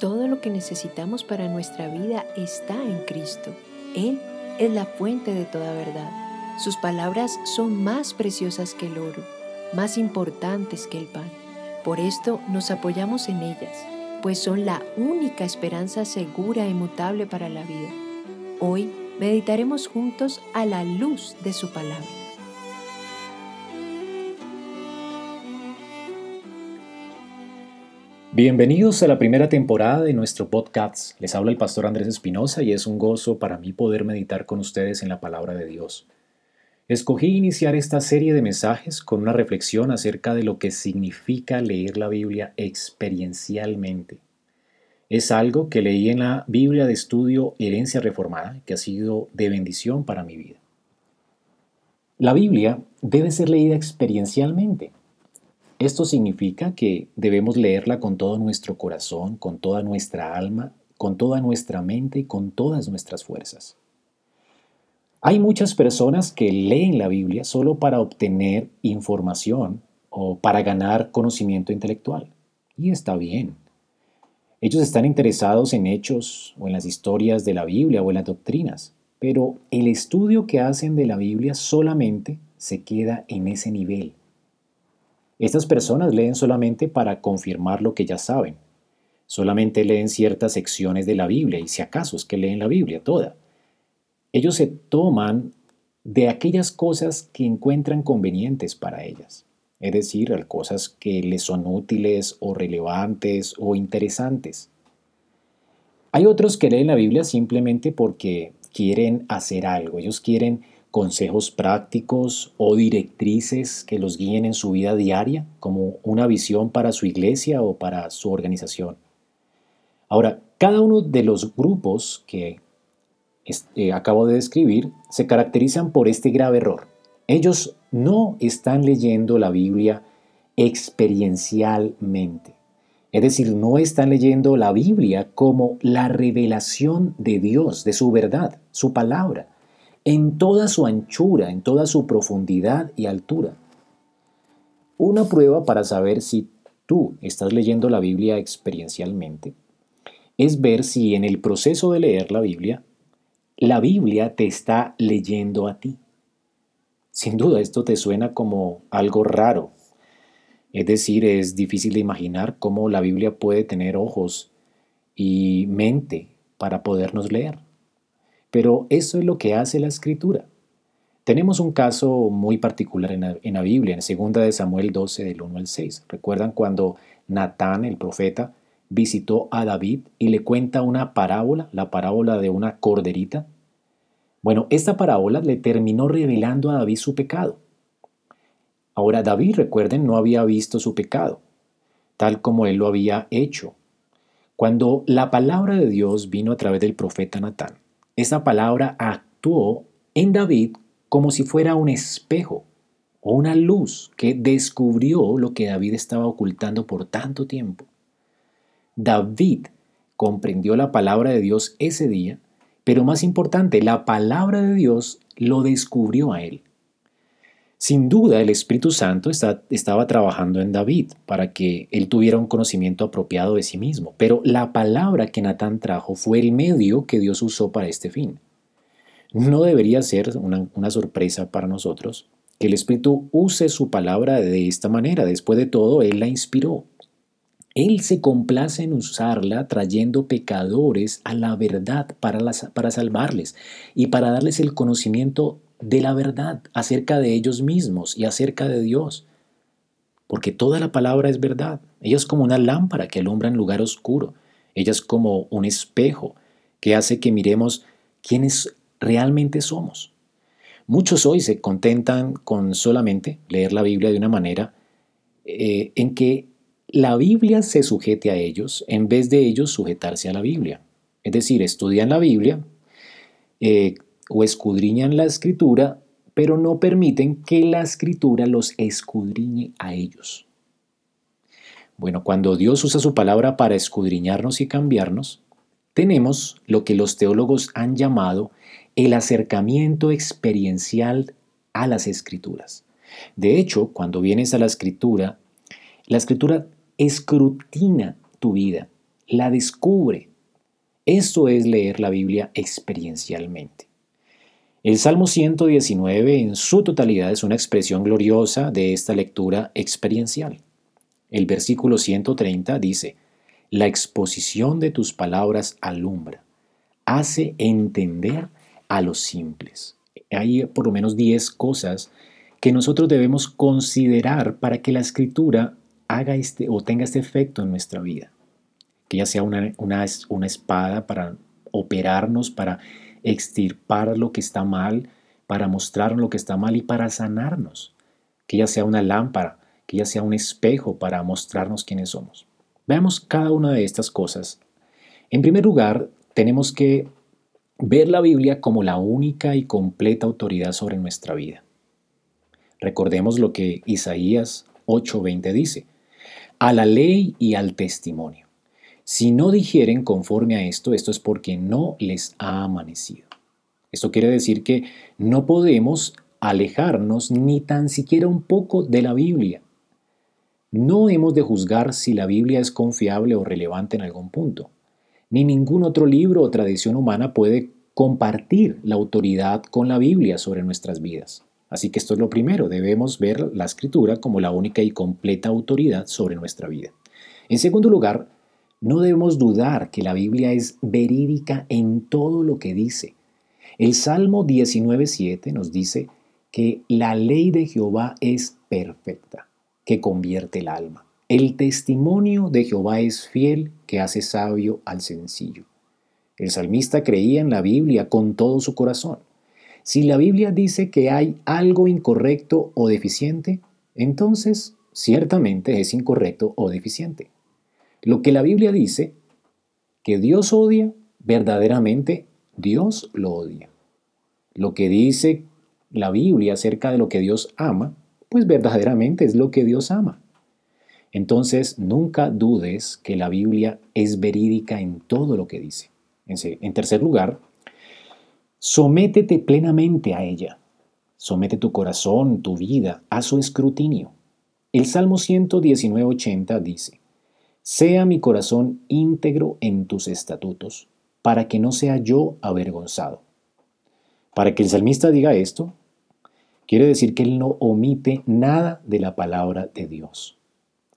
Todo lo que necesitamos para nuestra vida está en Cristo. Él es la fuente de toda verdad. Sus palabras son más preciosas que el oro, más importantes que el pan. Por esto nos apoyamos en ellas, pues son la única esperanza segura e inmutable para la vida. Hoy meditaremos juntos a la luz de su palabra. Bienvenidos a la primera temporada de nuestro podcast. Les habla el pastor Andrés Espinosa y es un gozo para mí poder meditar con ustedes en la palabra de Dios. Escogí iniciar esta serie de mensajes con una reflexión acerca de lo que significa leer la Biblia experiencialmente. Es algo que leí en la Biblia de estudio Herencia Reformada, que ha sido de bendición para mi vida. La Biblia debe ser leída experiencialmente. Esto significa que debemos leerla con todo nuestro corazón, con toda nuestra alma, con toda nuestra mente y con todas nuestras fuerzas. Hay muchas personas que leen la Biblia solo para obtener información o para ganar conocimiento intelectual. Y está bien. Ellos están interesados en hechos o en las historias de la Biblia o en las doctrinas, pero el estudio que hacen de la Biblia solamente se queda en ese nivel estas personas leen solamente para confirmar lo que ya saben. Solamente leen ciertas secciones de la Biblia y si acaso es que leen la Biblia toda. Ellos se toman de aquellas cosas que encuentran convenientes para ellas, es decir, cosas que les son útiles o relevantes o interesantes. Hay otros que leen la Biblia simplemente porque quieren hacer algo, ellos quieren consejos prácticos o directrices que los guíen en su vida diaria, como una visión para su iglesia o para su organización. Ahora, cada uno de los grupos que eh, acabo de describir se caracterizan por este grave error. Ellos no están leyendo la Biblia experiencialmente. Es decir, no están leyendo la Biblia como la revelación de Dios, de su verdad, su palabra en toda su anchura, en toda su profundidad y altura. Una prueba para saber si tú estás leyendo la Biblia experiencialmente es ver si en el proceso de leer la Biblia, la Biblia te está leyendo a ti. Sin duda esto te suena como algo raro. Es decir, es difícil de imaginar cómo la Biblia puede tener ojos y mente para podernos leer. Pero eso es lo que hace la escritura. Tenemos un caso muy particular en la, Biblia, en 2 de Samuel 12, del 1 al 6. ¿Recuerdan cuando Natán, el profeta, visitó a David y le cuenta una parábola, la parábola de una corderita? Bueno, esta parábola le terminó revelando a David su pecado. Ahora David, recuerden, no había visto su pecado, tal como él lo había hecho. Cuando la palabra de Dios vino a través del profeta Natán, esa palabra actuó en David como si fuera un espejo o una luz que descubrió lo que David estaba ocultando por tanto tiempo. David comprendió la palabra de Dios ese día, pero más importante, la palabra de Dios lo descubrió a él. Sin duda, el Espíritu Santo estaba trabajando en David para que él tuviera un conocimiento apropiado de sí mismo, pero la palabra que Natán trajo fue el medio que Dios usó para este fin. No debería ser una, una sorpresa para nosotros que el Espíritu use su palabra de esta manera. Después de todo, Él la inspiró. Él se complace en usarla trayendo pecadores a la verdad para, para salvarles y para darles el conocimiento de la verdad acerca de ellos mismos y acerca de Dios. Porque toda la palabra es verdad. Ella es como una lámpara que alumbra en lugar oscuro. Ella es como un espejo que hace que miremos quiénes realmente somos. Muchos hoy se contentan con solamente leer la Biblia de una manera eh, en que la Biblia se sujete a ellos en vez de ellos sujetarse a la Biblia. Es decir, estudian la Biblia, eh, o escudriñan la escritura, pero no permiten que la escritura los escudriñe a ellos. Bueno, cuando Dios usa su palabra para escudriñarnos y cambiarnos, tenemos lo que los teólogos han llamado el acercamiento experiencial a las escrituras. De hecho, cuando vienes a la escritura, la escritura escrutina tu vida la descubre. Esto es leer la Biblia experiencialmente. El Salmo 119 en su totalidad es una expresión gloriosa de esta lectura experiencial. El versículo 130 dice, La exposición de tus palabras alumbra, hace entender a los simples. Hay por lo menos 10 cosas que nosotros debemos considerar para que la escritura haga este o tenga este efecto en nuestra vida. Que ya sea una, una, espada para operarnos, para extirpar lo que está mal, para mostrarnos lo que está mal y para sanarnos. Que ya sea una lámpara, que ya sea un espejo para mostrarnos quiénes somos. Veamos cada una de estas cosas. En primer lugar, tenemos que ver la Biblia como la única y completa autoridad sobre nuestra vida. Recordemos lo que Isaías 8:20 dice, a la ley y al testimonio. Si no dijeren conforme a esto, esto es porque no les ha amanecido. Esto quiere decir que no podemos alejarnos ni tan siquiera un poco de la Biblia. No hemos de juzgar si la Biblia es confiable o relevante en algún punto. Ni ningún otro libro o tradición humana puede compartir la autoridad con la Biblia sobre nuestras vidas. Así que esto es lo primero, debemos ver la escritura como la única y completa autoridad sobre nuestra vida. En segundo lugar, no debemos dudar que la Biblia es verídica en todo lo que dice. El Salmo 19.7 nos dice que la ley de Jehová es perfecta, que convierte el alma. El testimonio de Jehová es fiel, que hace sabio al sencillo. El salmista creía en la Biblia con todo su corazón. Si la Biblia dice que hay algo incorrecto o deficiente, entonces ciertamente es incorrecto o deficiente. Lo que la Biblia dice que Dios odia, verdaderamente Dios lo odia. Lo que dice la Biblia acerca de lo que Dios ama, pues verdaderamente es lo que Dios ama. Entonces, nunca dudes que la Biblia es verídica en todo lo que dice. En tercer lugar, Sométete plenamente a ella. Somete tu corazón, tu vida, a su escrutinio. El Salmo 119.80 dice, Sea mi corazón íntegro en tus estatutos, para que no sea yo avergonzado. Para que el salmista diga esto, quiere decir que él no omite nada de la palabra de Dios.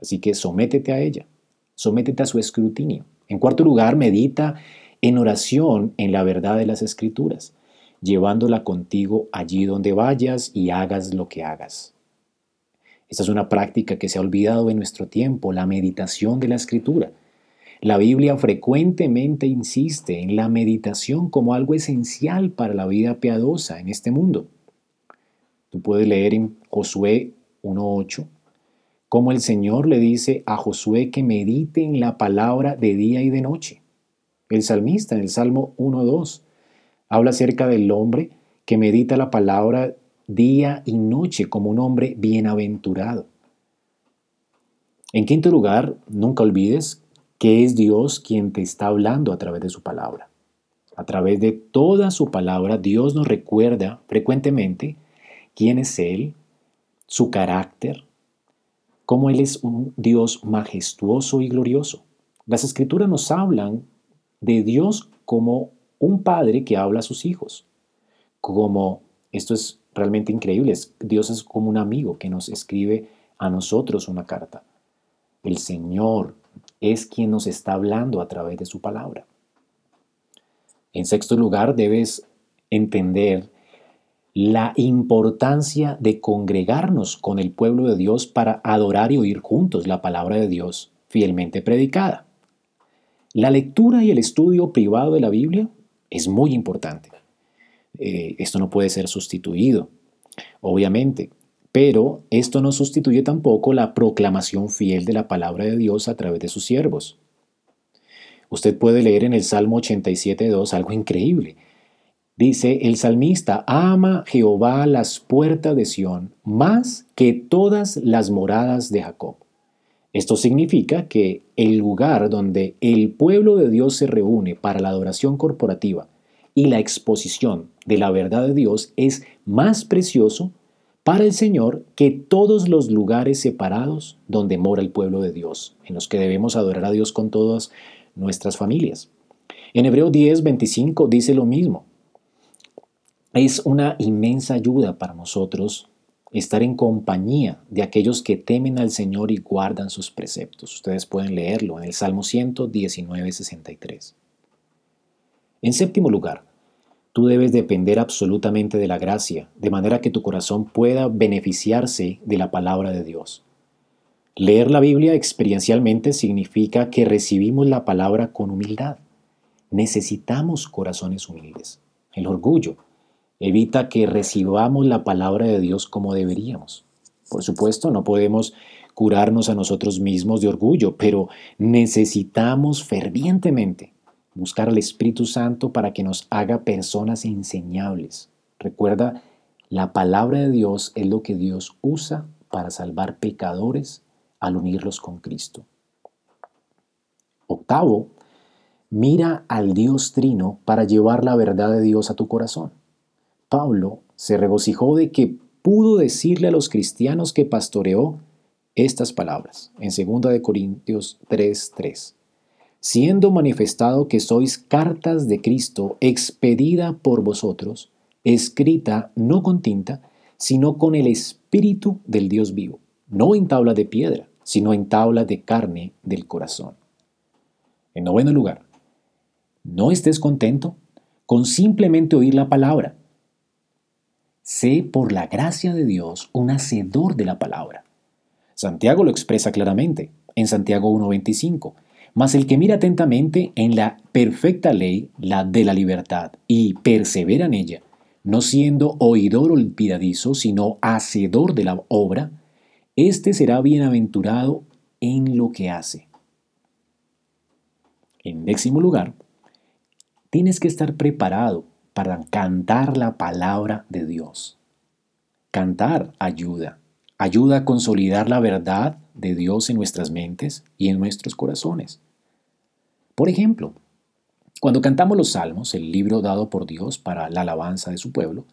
Así que sométete a ella, sométete a su escrutinio. En cuarto lugar, medita en oración en la verdad de las escrituras, llevándola contigo allí donde vayas y hagas lo que hagas. Esta es una práctica que se ha olvidado en nuestro tiempo, la meditación de la escritura. La Biblia frecuentemente insiste en la meditación como algo esencial para la vida piadosa en este mundo. Tú puedes leer en Josué 1.8 cómo el Señor le dice a Josué que medite en la palabra de día y de noche. El salmista en el Salmo 1.2 habla acerca del hombre que medita la palabra día y noche como un hombre bienaventurado. En quinto lugar, nunca olvides que es Dios quien te está hablando a través de su palabra. A través de toda su palabra, Dios nos recuerda frecuentemente quién es Él, su carácter, cómo Él es un Dios majestuoso y glorioso. Las escrituras nos hablan de Dios como un padre que habla a sus hijos. Como, esto es realmente increíble, Dios es como un amigo que nos escribe a nosotros una carta. El Señor es quien nos está hablando a través de su palabra. En sexto lugar, debes entender la importancia de congregarnos con el pueblo de Dios para adorar y oír juntos la palabra de Dios fielmente predicada. La lectura y el estudio privado de la Biblia es muy importante. Eh, esto no puede ser sustituido, obviamente, pero esto no sustituye tampoco la proclamación fiel de la palabra de Dios a través de sus siervos. Usted puede leer en el Salmo 87.2 algo increíble. Dice, el salmista ama Jehová las puertas de Sión más que todas las moradas de Jacob. Esto significa que el lugar donde el pueblo de Dios se reúne para la adoración corporativa y la exposición de la verdad de Dios es más precioso para el Señor que todos los lugares separados donde mora el pueblo de Dios, en los que debemos adorar a Dios con todas nuestras familias. En Hebreo 10, 25 dice lo mismo. Es una inmensa ayuda para nosotros estar en compañía de aquellos que temen al Señor y guardan sus preceptos. Ustedes pueden leerlo en el Salmo 119, 63. En séptimo lugar, tú debes depender absolutamente de la gracia, de manera que tu corazón pueda beneficiarse de la palabra de Dios. Leer la Biblia experiencialmente significa que recibimos la palabra con humildad. Necesitamos corazones humildes. El orgullo evita que recibamos la palabra de Dios como deberíamos. Por supuesto, no podemos curarnos a nosotros mismos de orgullo, pero necesitamos fervientemente buscar al Espíritu Santo para que nos haga personas enseñables. Recuerda, la palabra de Dios es lo que Dios usa para salvar pecadores al unirlos con Cristo. Octavo, mira al Dios Trino para llevar la verdad de Dios a tu corazón. Pablo se regocijó de que pudo decirle a los cristianos que pastoreó estas palabras en 2 Corintios 3:3. Siendo manifestado que sois cartas de Cristo expedida por vosotros, escrita no con tinta, sino con el Espíritu del Dios vivo, no en tabla de piedra, sino en tabla de carne del corazón. En noveno lugar, no estés contento con simplemente oír la palabra Sé por la gracia de Dios un hacedor de la palabra. Santiago lo expresa claramente en Santiago 1.25. Mas el que mira atentamente en la perfecta ley, la de la libertad, y persevera en ella, no siendo oidor olvidadizo, sino hacedor de la obra, éste será bienaventurado en lo que hace. En décimo lugar, tienes que estar preparado para cantar la palabra de Dios. Cantar ayuda, ayuda a consolidar la verdad de Dios en nuestras mentes y en nuestros corazones. Por ejemplo, cuando cantamos los salmos, el libro dado por Dios para la alabanza de su pueblo,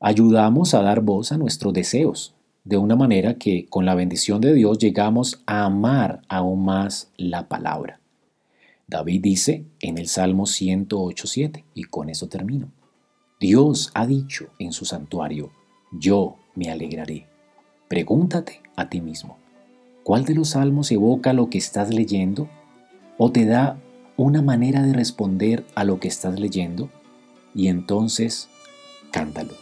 ayudamos a dar voz a nuestros deseos, de una manera que con la bendición de Dios llegamos a amar aún más la palabra. David dice en el Salmo 108.7, y con eso termino, Dios ha dicho en su santuario, yo me alegraré. Pregúntate a ti mismo, ¿cuál de los salmos evoca lo que estás leyendo? ¿O te da una manera de responder a lo que estás leyendo? Y entonces, cántalo.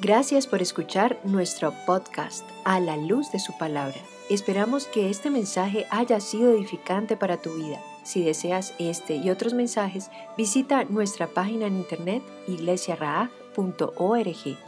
Gracias por escuchar nuestro podcast A la luz de su palabra. Esperamos que este mensaje haya sido edificante para tu vida. Si deseas este y otros mensajes, visita nuestra página en internet iglesiaraa.org.